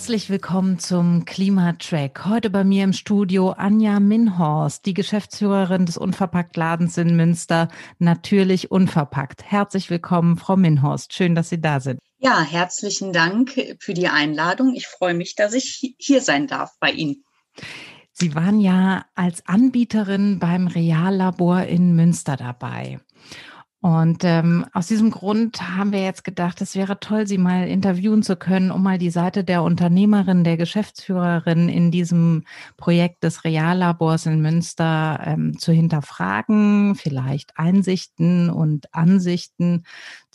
Herzlich willkommen zum Klimatrack. Heute bei mir im Studio Anja Minhorst, die Geschäftsführerin des Unverpacktladens in Münster, natürlich unverpackt. Herzlich willkommen, Frau Minhorst. Schön, dass Sie da sind. Ja, herzlichen Dank für die Einladung. Ich freue mich, dass ich hier sein darf bei Ihnen. Sie waren ja als Anbieterin beim Reallabor in Münster dabei. Und ähm, aus diesem Grund haben wir jetzt gedacht, es wäre toll, Sie mal interviewen zu können, um mal die Seite der Unternehmerin, der Geschäftsführerin in diesem Projekt des Reallabors in Münster ähm, zu hinterfragen, vielleicht Einsichten und Ansichten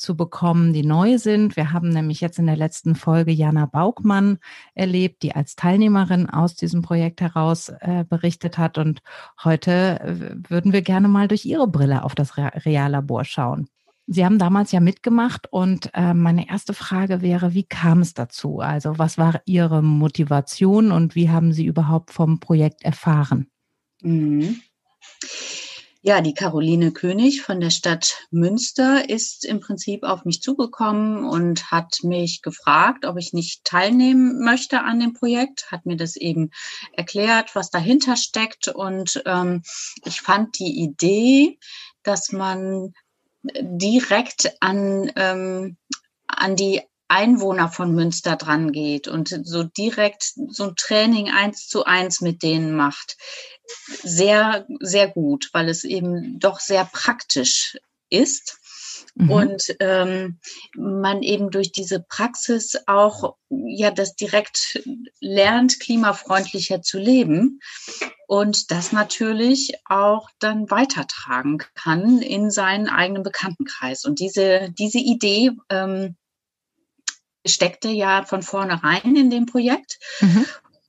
zu bekommen, die neu sind. Wir haben nämlich jetzt in der letzten Folge Jana Baukmann erlebt, die als Teilnehmerin aus diesem Projekt heraus äh, berichtet hat. Und heute äh, würden wir gerne mal durch ihre Brille auf das Reallabor schauen. Sie haben damals ja mitgemacht und äh, meine erste Frage wäre, wie kam es dazu? Also was war Ihre Motivation und wie haben Sie überhaupt vom Projekt erfahren? Mhm. Ja, die Caroline König von der Stadt Münster ist im Prinzip auf mich zugekommen und hat mich gefragt, ob ich nicht teilnehmen möchte an dem Projekt, hat mir das eben erklärt, was dahinter steckt. Und ähm, ich fand die Idee, dass man direkt an, ähm, an die Einwohner von Münster dran geht und so direkt so ein Training eins zu eins mit denen macht. Sehr, sehr gut, weil es eben doch sehr praktisch ist. Mhm. Und ähm, man eben durch diese Praxis auch ja das direkt lernt, klimafreundlicher zu leben und das natürlich auch dann weitertragen kann in seinen eigenen Bekanntenkreis. Und diese, diese Idee ähm, steckte ja von vornherein in dem Projekt. Mhm.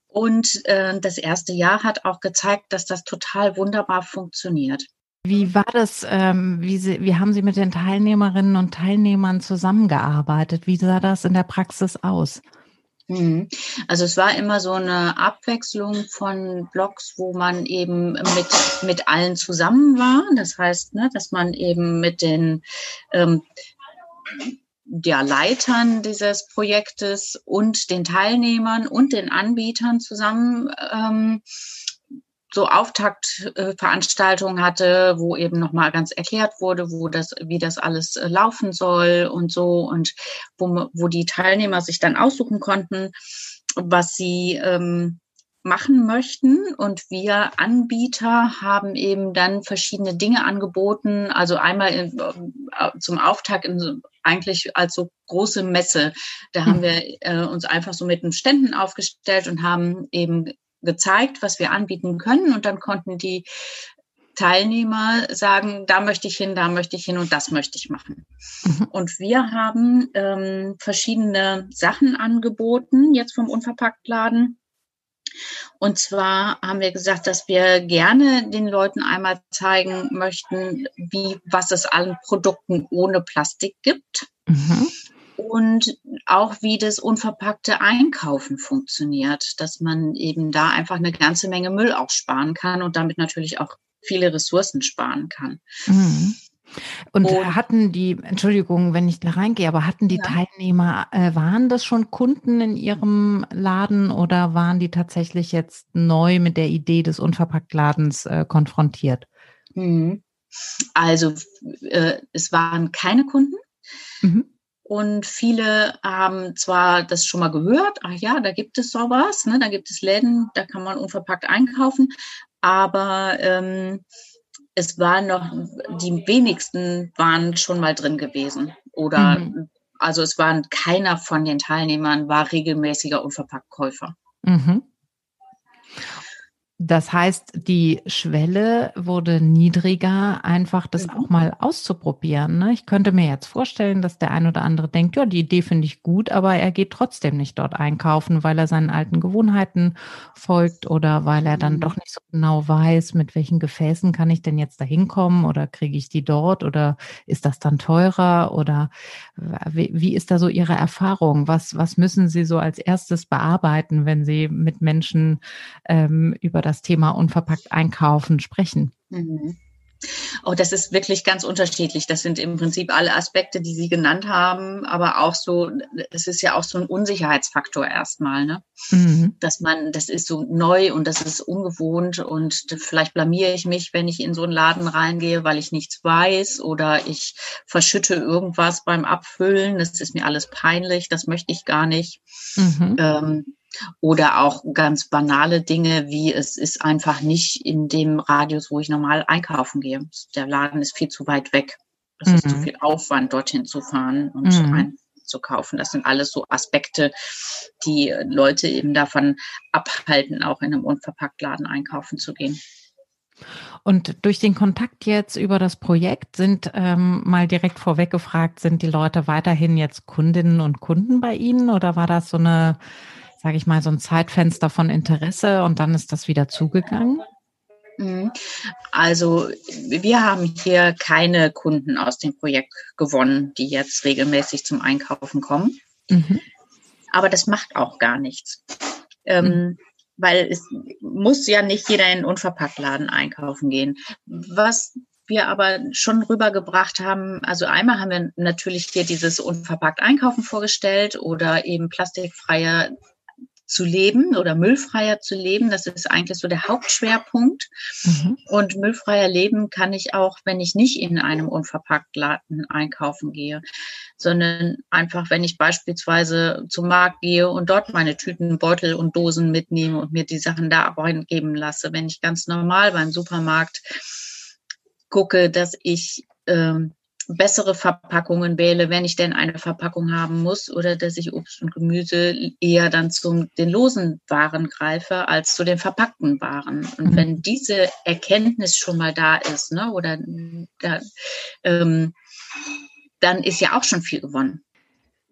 Und äh, das erste Jahr hat auch gezeigt, dass das total wunderbar funktioniert. Wie war das? Ähm, wie, Sie, wie haben Sie mit den Teilnehmerinnen und Teilnehmern zusammengearbeitet? Wie sah das in der Praxis aus? Mhm. Also es war immer so eine Abwechslung von Blogs, wo man eben mit, mit allen zusammen war. Das heißt, ne, dass man eben mit den ähm, der Leitern dieses Projektes und den Teilnehmern und den Anbietern zusammen ähm, so Auftaktveranstaltungen hatte, wo eben nochmal ganz erklärt wurde, wo das, wie das alles äh, laufen soll und so und wo, wo die Teilnehmer sich dann aussuchen konnten, was sie ähm, machen möchten. Und wir Anbieter haben eben dann verschiedene Dinge angeboten. Also einmal in, äh, zum Auftakt in, eigentlich als so große Messe. Da haben wir äh, uns einfach so mit den Ständen aufgestellt und haben eben gezeigt, was wir anbieten können. Und dann konnten die Teilnehmer sagen, da möchte ich hin, da möchte ich hin und das möchte ich machen. Mhm. Und wir haben ähm, verschiedene Sachen angeboten, jetzt vom Unverpacktladen. Und zwar haben wir gesagt, dass wir gerne den Leuten einmal zeigen möchten, wie, was es an Produkten ohne Plastik gibt. Mhm. Und auch wie das unverpackte Einkaufen funktioniert, dass man eben da einfach eine ganze Menge Müll auch sparen kann und damit natürlich auch viele Ressourcen sparen kann. Mhm. Und, und, hatten die, Entschuldigung, wenn ich da reingehe, aber hatten die ja. Teilnehmer, äh, waren das schon Kunden in ihrem Laden oder waren die tatsächlich jetzt neu mit der Idee des Unverpacktladens äh, konfrontiert? Mhm. Also äh, es waren keine Kunden. Mhm. Und viele haben zwar das schon mal gehört, ach ja, da gibt es sowas, ne, da gibt es Läden, da kann man unverpackt einkaufen, aber ähm, es waren noch, die wenigsten waren schon mal drin gewesen. Oder mhm. also es waren keiner von den Teilnehmern war regelmäßiger Unverpacktkäufer. Mhm. Das heißt, die Schwelle wurde niedriger, einfach das mhm. auch mal auszuprobieren. Ne? Ich könnte mir jetzt vorstellen, dass der ein oder andere denkt, ja, die Idee finde ich gut, aber er geht trotzdem nicht dort einkaufen, weil er seinen alten Gewohnheiten folgt oder weil er dann mhm. doch nicht so genau weiß, mit welchen Gefäßen kann ich denn jetzt da hinkommen oder kriege ich die dort oder ist das dann teurer oder wie, wie ist da so Ihre Erfahrung? Was, was müssen Sie so als erstes bearbeiten, wenn Sie mit Menschen ähm, über das Thema unverpackt einkaufen sprechen. Mhm. Oh, das ist wirklich ganz unterschiedlich. Das sind im Prinzip alle Aspekte, die Sie genannt haben, aber auch so, es ist ja auch so ein Unsicherheitsfaktor erstmal, ne? Mhm. Dass man, das ist so neu und das ist ungewohnt und vielleicht blamiere ich mich, wenn ich in so einen Laden reingehe, weil ich nichts weiß oder ich verschütte irgendwas beim Abfüllen. Das ist mir alles peinlich, das möchte ich gar nicht. Mhm. Ähm, oder auch ganz banale Dinge, wie es ist einfach nicht in dem Radius, wo ich normal einkaufen gehe. Der Laden ist viel zu weit weg. Es mhm. ist zu mhm. viel Aufwand, dorthin zu fahren und mhm. einzukaufen. Das sind alles so Aspekte, die Leute eben davon abhalten, auch in einem Unverpacktladen einkaufen zu gehen. Und durch den Kontakt jetzt über das Projekt sind ähm, mal direkt vorweg gefragt, sind die Leute weiterhin jetzt Kundinnen und Kunden bei Ihnen oder war das so eine sage ich mal, so ein Zeitfenster von Interesse und dann ist das wieder zugegangen? Mhm. Also wir haben hier keine Kunden aus dem Projekt gewonnen, die jetzt regelmäßig zum Einkaufen kommen. Mhm. Aber das macht auch gar nichts. Ähm, mhm. Weil es muss ja nicht jeder in einen Unverpacktladen einkaufen gehen. Was wir aber schon rübergebracht haben, also einmal haben wir natürlich hier dieses unverpackt Einkaufen vorgestellt oder eben plastikfreie zu leben oder müllfreier zu leben. Das ist eigentlich so der Hauptschwerpunkt. Mhm. Und müllfreier leben kann ich auch, wenn ich nicht in einem Unverpacktladen einkaufen gehe, sondern einfach, wenn ich beispielsweise zum Markt gehe und dort meine Tüten, Beutel und Dosen mitnehme und mir die Sachen da reingeben lasse. Wenn ich ganz normal beim Supermarkt gucke, dass ich ähm, bessere Verpackungen wähle, wenn ich denn eine Verpackung haben muss, oder dass ich Obst und Gemüse eher dann zu den losen Waren greife als zu den verpackten Waren. Und mhm. wenn diese Erkenntnis schon mal da ist, ne, oder da, ähm, dann ist ja auch schon viel gewonnen.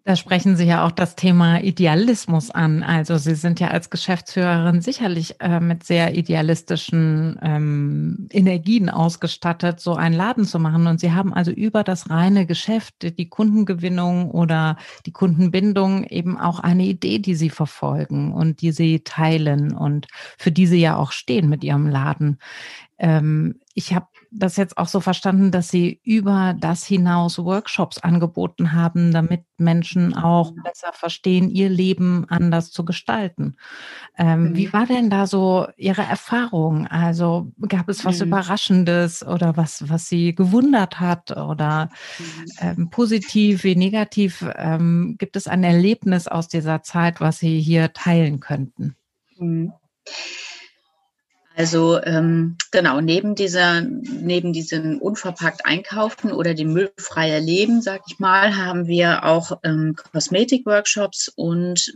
Da sprechen Sie ja auch das Thema Idealismus an. Also Sie sind ja als Geschäftsführerin sicherlich äh, mit sehr idealistischen ähm, Energien ausgestattet, so einen Laden zu machen. Und Sie haben also über das reine Geschäft, die Kundengewinnung oder die Kundenbindung eben auch eine Idee, die Sie verfolgen und die Sie teilen und für die Sie ja auch stehen mit Ihrem Laden. Ähm, ich habe das jetzt auch so verstanden, dass Sie über das hinaus Workshops angeboten haben, damit Menschen auch mhm. besser verstehen, ihr Leben anders zu gestalten. Ähm, mhm. Wie war denn da so Ihre Erfahrung? Also gab es was mhm. Überraschendes oder was, was Sie gewundert hat oder mhm. ähm, positiv wie negativ? Ähm, gibt es ein Erlebnis aus dieser Zeit, was Sie hier teilen könnten? Mhm. Also ähm, genau, neben dieser, neben diesem unverpackt Einkaufen oder dem müllfreie Leben, sag ich mal, haben wir auch ähm, Kosmetik-Workshops und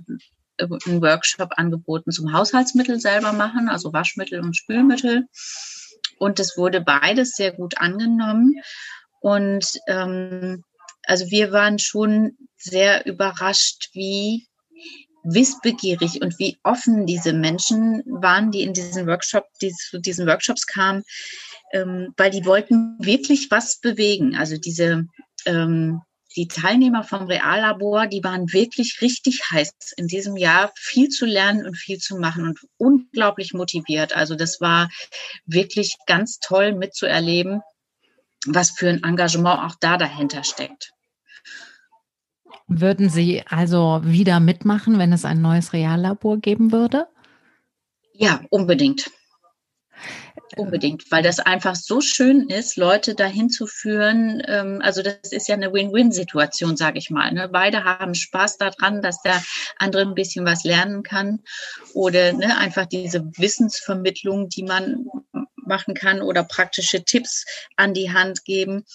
äh, einen Workshop angeboten zum Haushaltsmittel selber machen, also Waschmittel und Spülmittel. Und es wurde beides sehr gut angenommen. Und ähm, also wir waren schon sehr überrascht, wie wissbegierig und wie offen diese Menschen waren, die in diesen Workshop, die zu diesen Workshops kamen, ähm, weil die wollten wirklich was bewegen. Also diese ähm, die Teilnehmer vom Reallabor, die waren wirklich richtig heiß in diesem Jahr, viel zu lernen und viel zu machen und unglaublich motiviert. Also das war wirklich ganz toll mitzuerleben, was für ein Engagement auch da dahinter steckt. Würden Sie also wieder mitmachen, wenn es ein neues Reallabor geben würde? Ja, unbedingt. Unbedingt, weil das einfach so schön ist, Leute dahin zu führen. Ähm, also das ist ja eine Win-Win-Situation, sage ich mal. Ne? Beide haben Spaß daran, dass der andere ein bisschen was lernen kann oder ne, einfach diese Wissensvermittlung, die man machen kann oder praktische Tipps an die Hand geben.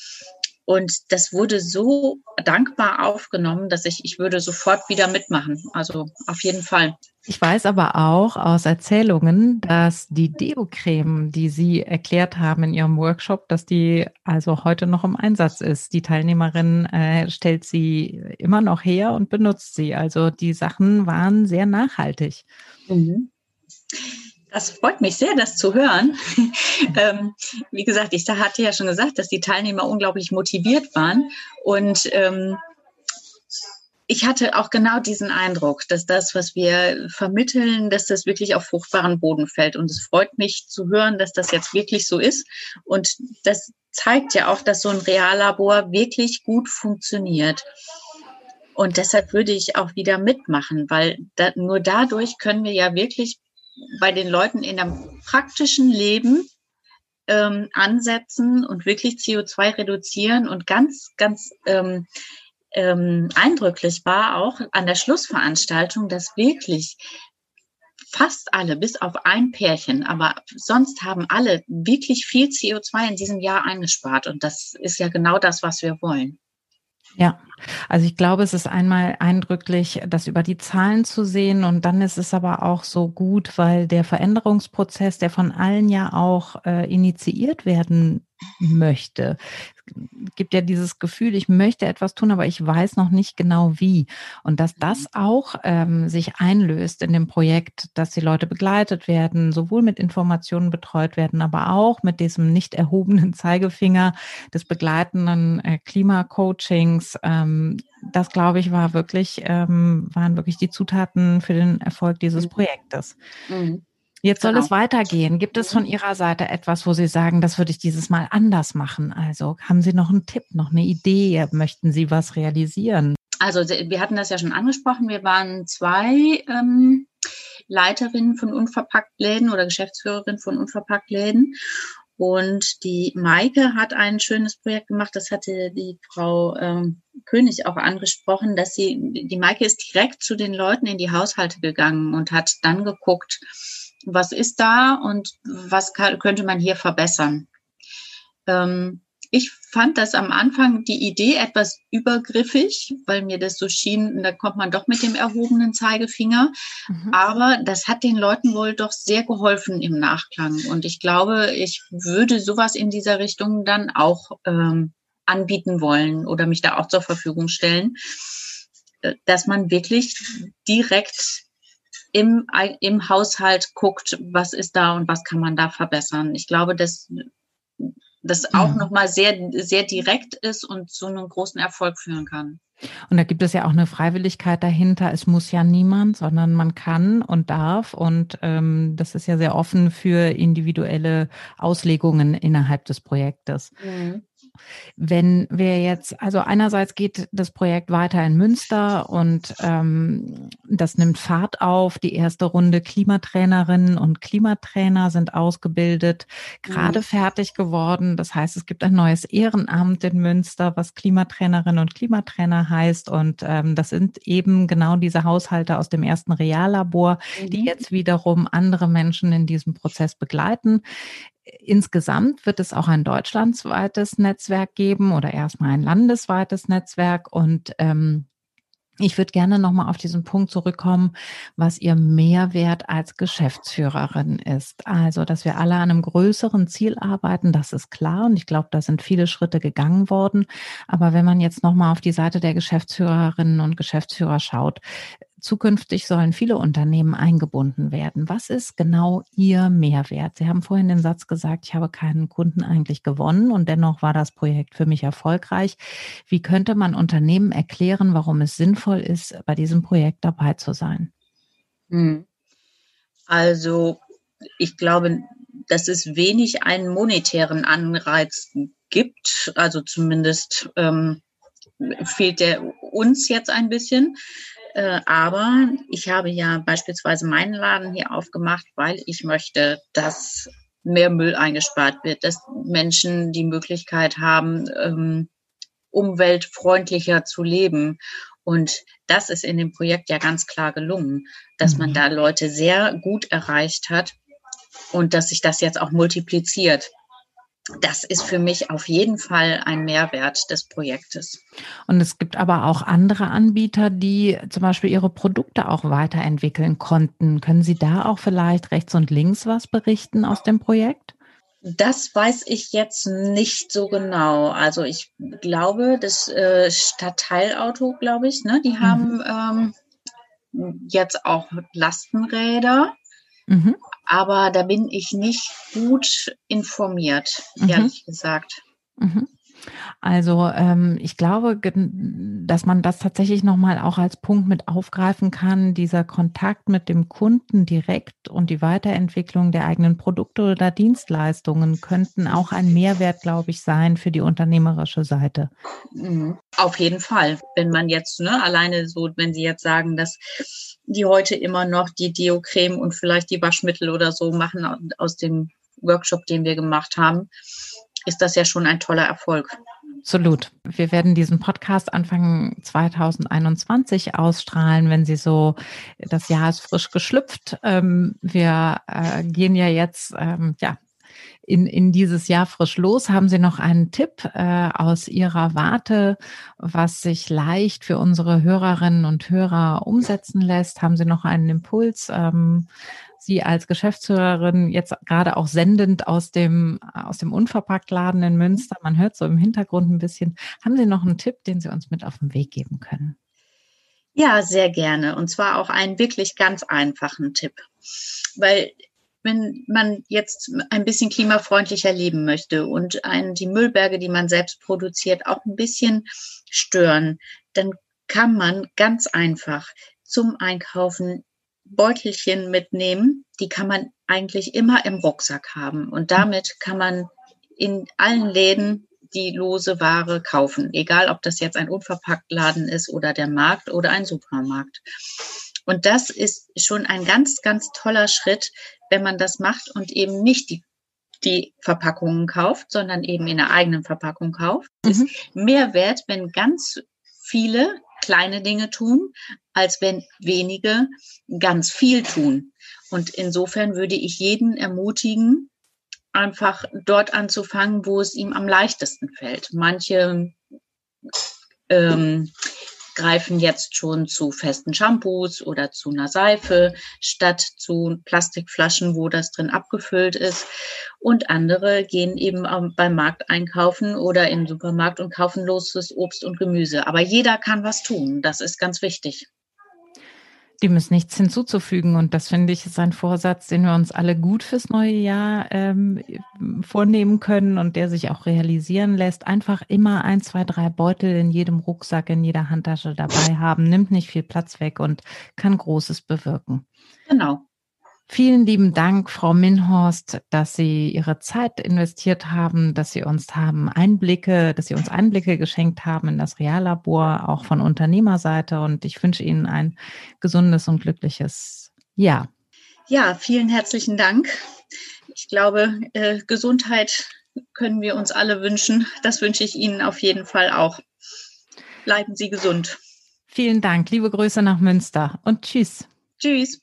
Und das wurde so dankbar aufgenommen, dass ich, ich würde sofort wieder mitmachen. Also auf jeden Fall. Ich weiß aber auch aus Erzählungen, dass die Deo-Creme, die Sie erklärt haben in Ihrem Workshop, dass die also heute noch im Einsatz ist. Die Teilnehmerin äh, stellt sie immer noch her und benutzt sie. Also die Sachen waren sehr nachhaltig. Mhm. Das freut mich sehr, das zu hören. ähm, wie gesagt, ich hatte ja schon gesagt, dass die Teilnehmer unglaublich motiviert waren und ähm, ich hatte auch genau diesen Eindruck, dass das, was wir vermitteln, dass das wirklich auf fruchtbaren Boden fällt. Und es freut mich zu hören, dass das jetzt wirklich so ist. Und das zeigt ja auch, dass so ein Reallabor wirklich gut funktioniert. Und deshalb würde ich auch wieder mitmachen, weil da, nur dadurch können wir ja wirklich bei den Leuten in einem praktischen Leben ähm, ansetzen und wirklich CO2 reduzieren und ganz, ganz ähm, ähm, eindrücklich war auch an der Schlussveranstaltung, dass wirklich fast alle, bis auf ein Pärchen, aber sonst haben alle wirklich viel CO2 in diesem Jahr eingespart. Und das ist ja genau das, was wir wollen. Ja, also ich glaube, es ist einmal eindrücklich, das über die Zahlen zu sehen und dann ist es aber auch so gut, weil der Veränderungsprozess, der von allen ja auch äh, initiiert werden möchte. Es gibt ja dieses Gefühl, ich möchte etwas tun, aber ich weiß noch nicht genau wie. Und dass das mhm. auch ähm, sich einlöst in dem Projekt, dass die Leute begleitet werden, sowohl mit Informationen betreut werden, aber auch mit diesem nicht erhobenen Zeigefinger des begleitenden äh, Klimacoachings. Ähm, das, glaube ich, war wirklich, ähm, waren wirklich die Zutaten für den Erfolg dieses mhm. Projektes. Mhm. Jetzt soll genau. es weitergehen. Gibt es von mhm. Ihrer Seite etwas, wo Sie sagen, das würde ich dieses Mal anders machen? Also haben Sie noch einen Tipp, noch eine Idee? Möchten Sie was realisieren? Also wir hatten das ja schon angesprochen. Wir waren zwei ähm, Leiterinnen von Unverpacktläden oder Geschäftsführerin von Unverpacktläden. Und die Maike hat ein schönes Projekt gemacht, das hatte die Frau ähm, König auch angesprochen, dass sie, die Maike ist direkt zu den Leuten in die Haushalte gegangen und hat dann geguckt, was ist da und was kann, könnte man hier verbessern. Ähm, ich fand das am Anfang die Idee etwas übergriffig, weil mir das so schien, da kommt man doch mit dem erhobenen Zeigefinger. Mhm. Aber das hat den Leuten wohl doch sehr geholfen im Nachklang. Und ich glaube, ich würde sowas in dieser Richtung dann auch ähm, anbieten wollen oder mich da auch zur Verfügung stellen, äh, dass man wirklich direkt im, im Haushalt guckt, was ist da und was kann man da verbessern. Ich glaube, dass das auch mhm. nochmal sehr, sehr direkt ist und zu einem großen Erfolg führen kann. Und da gibt es ja auch eine Freiwilligkeit dahinter. Es muss ja niemand, sondern man kann und darf. Und ähm, das ist ja sehr offen für individuelle Auslegungen innerhalb des Projektes. Mhm. Wenn wir jetzt, also einerseits geht das Projekt weiter in Münster und ähm, das nimmt Fahrt auf. Die erste Runde Klimatrainerinnen und Klimatrainer sind ausgebildet, gerade mhm. fertig geworden. Das heißt, es gibt ein neues Ehrenamt in Münster, was Klimatrainerinnen und Klimatrainer heißt. Und ähm, das sind eben genau diese Haushalte aus dem ersten Reallabor, mhm. die jetzt wiederum andere Menschen in diesem Prozess begleiten. Insgesamt wird es auch ein deutschlandweites Netzwerk geben oder erstmal ein landesweites Netzwerk. Und ähm, ich würde gerne nochmal auf diesen Punkt zurückkommen, was Ihr Mehrwert als Geschäftsführerin ist. Also, dass wir alle an einem größeren Ziel arbeiten, das ist klar. Und ich glaube, da sind viele Schritte gegangen worden. Aber wenn man jetzt nochmal auf die Seite der Geschäftsführerinnen und Geschäftsführer schaut, Zukünftig sollen viele Unternehmen eingebunden werden. Was ist genau Ihr Mehrwert? Sie haben vorhin den Satz gesagt, ich habe keinen Kunden eigentlich gewonnen und dennoch war das Projekt für mich erfolgreich. Wie könnte man Unternehmen erklären, warum es sinnvoll ist, bei diesem Projekt dabei zu sein? Hm. Also ich glaube, dass es wenig einen monetären Anreiz gibt. Also zumindest ähm, fehlt der uns jetzt ein bisschen. Äh, aber ich habe ja beispielsweise meinen Laden hier aufgemacht, weil ich möchte, dass mehr Müll eingespart wird, dass Menschen die Möglichkeit haben, ähm, umweltfreundlicher zu leben. Und das ist in dem Projekt ja ganz klar gelungen, dass man mhm. da Leute sehr gut erreicht hat und dass sich das jetzt auch multipliziert das ist für mich auf jeden Fall ein Mehrwert des Projektes. Und es gibt aber auch andere Anbieter, die zum Beispiel ihre Produkte auch weiterentwickeln konnten. Können Sie da auch vielleicht rechts und links was berichten aus dem Projekt? Das weiß ich jetzt nicht so genau. Also ich glaube, das äh, Stadtteilauto, glaube ich, ne, die mhm. haben ähm, jetzt auch Lastenräder. Mhm. Aber da bin ich nicht gut informiert, mhm. ehrlich gesagt. Mhm. Also ähm, ich glaube, dass man das tatsächlich nochmal auch als Punkt mit aufgreifen kann, dieser Kontakt mit dem Kunden direkt und die Weiterentwicklung der eigenen Produkte oder Dienstleistungen könnten auch ein Mehrwert, glaube ich, sein für die unternehmerische Seite. Mhm. Auf jeden Fall. Wenn man jetzt ne, alleine so, wenn Sie jetzt sagen, dass die heute immer noch die Deo-Creme und vielleicht die Waschmittel oder so machen aus dem Workshop, den wir gemacht haben, ist das ja schon ein toller Erfolg. Absolut. Wir werden diesen Podcast Anfang 2021 ausstrahlen, wenn Sie so, das Jahr ist frisch geschlüpft. Ähm, wir äh, gehen ja jetzt, ähm, ja, in, in dieses Jahr frisch los. Haben Sie noch einen Tipp äh, aus Ihrer Warte, was sich leicht für unsere Hörerinnen und Hörer umsetzen lässt? Haben Sie noch einen Impuls? Ähm, Sie als Geschäftsführerin jetzt gerade auch sendend aus dem, aus dem Unverpacktladen in Münster, man hört so im Hintergrund ein bisschen, haben Sie noch einen Tipp, den Sie uns mit auf den Weg geben können? Ja, sehr gerne. Und zwar auch einen wirklich ganz einfachen Tipp. Weil wenn man jetzt ein bisschen klimafreundlicher leben möchte und einen, die Müllberge, die man selbst produziert, auch ein bisschen stören, dann kann man ganz einfach zum Einkaufen Beutelchen mitnehmen. Die kann man eigentlich immer im Rucksack haben. Und damit kann man in allen Läden die lose Ware kaufen. Egal, ob das jetzt ein Unverpacktladen ist oder der Markt oder ein Supermarkt. Und das ist schon ein ganz, ganz toller Schritt, wenn man das macht und eben nicht die, die Verpackungen kauft, sondern eben in der eigenen Verpackung kauft. Mhm. Ist mehr wert, wenn ganz viele kleine Dinge tun, als wenn wenige ganz viel tun. Und insofern würde ich jeden ermutigen, einfach dort anzufangen, wo es ihm am leichtesten fällt. Manche ähm, greifen jetzt schon zu festen Shampoos oder zu einer Seife statt zu Plastikflaschen, wo das drin abgefüllt ist. Und andere gehen eben beim Markt einkaufen oder im Supermarkt und kaufen loses Obst und Gemüse. Aber jeder kann was tun. Das ist ganz wichtig. Dem ist nichts hinzuzufügen. Und das finde ich ist ein Vorsatz, den wir uns alle gut fürs neue Jahr ähm, vornehmen können und der sich auch realisieren lässt. Einfach immer ein, zwei, drei Beutel in jedem Rucksack, in jeder Handtasche dabei haben, nimmt nicht viel Platz weg und kann Großes bewirken. Genau. Vielen lieben Dank, Frau Minhorst, dass Sie Ihre Zeit investiert haben, dass Sie uns haben Einblicke, dass Sie uns Einblicke geschenkt haben in das Reallabor, auch von Unternehmerseite. Und ich wünsche Ihnen ein gesundes und glückliches Jahr. Ja, vielen herzlichen Dank. Ich glaube, äh, Gesundheit können wir uns alle wünschen. Das wünsche ich Ihnen auf jeden Fall auch. Bleiben Sie gesund. Vielen Dank. Liebe Grüße nach Münster und tschüss. Tschüss.